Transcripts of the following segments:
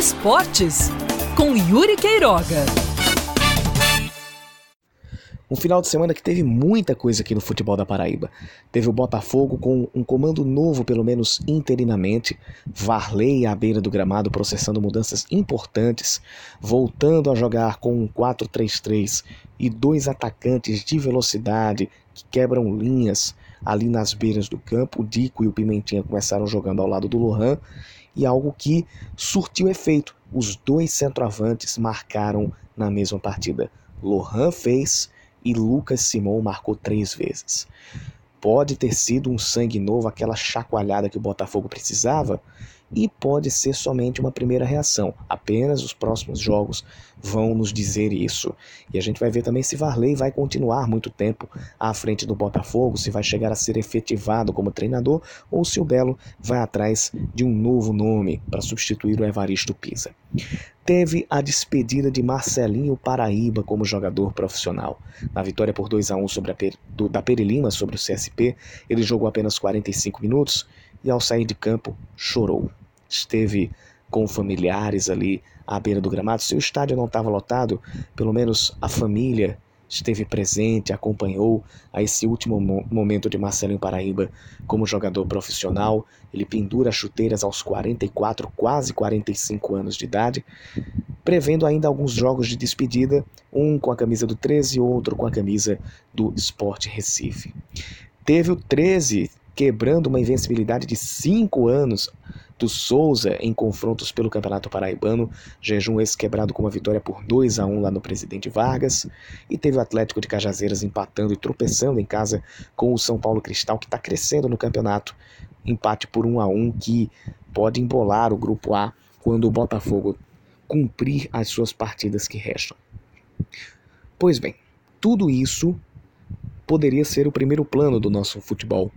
Esportes com Yuri Queiroga. Um final de semana que teve muita coisa aqui no futebol da Paraíba. Teve o Botafogo com um comando novo, pelo menos interinamente, Varley à beira do gramado processando mudanças importantes, voltando a jogar com um 4-3-3 e dois atacantes de velocidade que quebram linhas ali nas beiras do campo. O Dico e o Pimentinha começaram jogando ao lado do Lohan e algo que surtiu efeito. Os dois centroavantes marcaram na mesma partida. Lohan fez e Lucas Simon marcou três vezes. Pode ter sido um sangue novo, aquela chacoalhada que o Botafogo precisava, e pode ser somente uma primeira reação. Apenas os próximos jogos vão nos dizer isso. E a gente vai ver também se Varley vai continuar muito tempo à frente do Botafogo, se vai chegar a ser efetivado como treinador ou se o Belo vai atrás de um novo nome para substituir o Evaristo Pisa teve a despedida de Marcelinho Paraíba como jogador profissional. Na vitória por 2 a 1 sobre a per, do, da Perilima sobre o CSP, ele jogou apenas 45 minutos e ao sair de campo chorou. Esteve com familiares ali à beira do gramado. Se o estádio não estava lotado, pelo menos a família esteve presente, acompanhou a esse último momento de Marcelinho Paraíba como jogador profissional. Ele pendura chuteiras aos 44, quase 45 anos de idade, prevendo ainda alguns jogos de despedida, um com a camisa do 13 e outro com a camisa do Sport Recife. Teve o 13 quebrando uma invencibilidade de 5 anos do Souza em confrontos pelo Campeonato Paraibano, jejum esse quebrado com uma vitória por 2 a 1 lá no Presidente Vargas, e teve o Atlético de Cajazeiras empatando e tropeçando em casa com o São Paulo Cristal, que está crescendo no campeonato, empate por 1 a 1 que pode embolar o Grupo A quando o Botafogo cumprir as suas partidas que restam. Pois bem, tudo isso poderia ser o primeiro plano do nosso futebol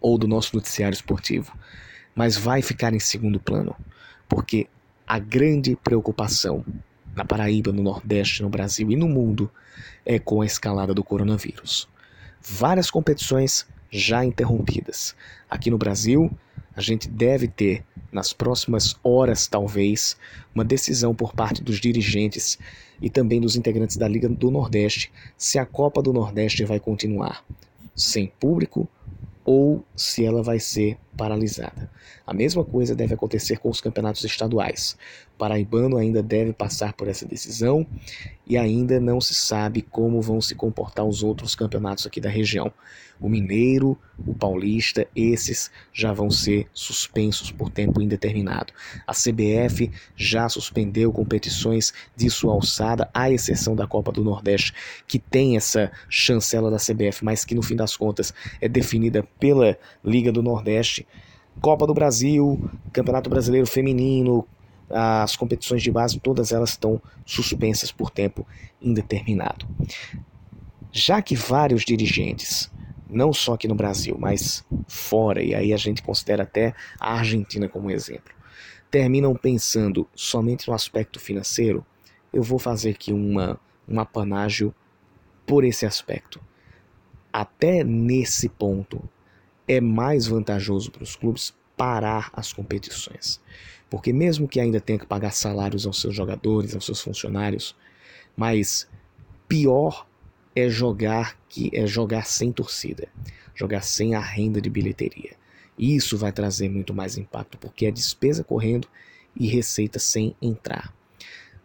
ou do nosso noticiário esportivo mas vai ficar em segundo plano, porque a grande preocupação na Paraíba, no Nordeste, no Brasil e no mundo é com a escalada do coronavírus. Várias competições já interrompidas. Aqui no Brasil, a gente deve ter, nas próximas horas talvez, uma decisão por parte dos dirigentes e também dos integrantes da Liga do Nordeste se a Copa do Nordeste vai continuar sem público ou se ela vai ser paralisada. A mesma coisa deve acontecer com os campeonatos estaduais. Paraibano ainda deve passar por essa decisão e ainda não se sabe como vão se comportar os outros campeonatos aqui da região. O Mineiro, o Paulista, esses já vão ser suspensos por tempo indeterminado. A CBF já suspendeu competições de sua alçada, à exceção da Copa do Nordeste, que tem essa chancela da CBF, mas que no fim das contas é definida pela Liga do Nordeste. Copa do Brasil, Campeonato Brasileiro Feminino, as competições de base, todas elas estão suspensas por tempo indeterminado. Já que vários dirigentes, não só aqui no Brasil, mas fora, e aí a gente considera até a Argentina como exemplo, terminam pensando somente no aspecto financeiro, eu vou fazer aqui uma, um apanágio por esse aspecto. Até nesse ponto, é mais vantajoso para os clubes parar as competições. Porque mesmo que ainda tenha que pagar salários aos seus jogadores, aos seus funcionários, mas pior é jogar que é jogar sem torcida, jogar sem a renda de bilheteria. Isso vai trazer muito mais impacto, porque é despesa correndo e receita sem entrar.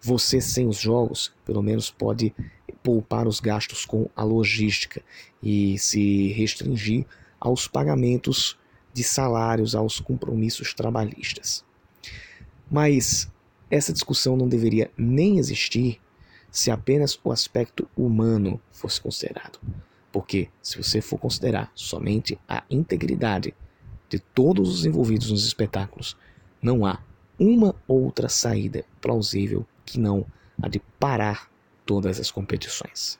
Você sem os jogos, pelo menos pode poupar os gastos com a logística e se restringir aos pagamentos de salários, aos compromissos trabalhistas. Mas essa discussão não deveria nem existir se apenas o aspecto humano fosse considerado. Porque se você for considerar somente a integridade de todos os envolvidos nos espetáculos, não há uma outra saída plausível que não a de parar todas as competições.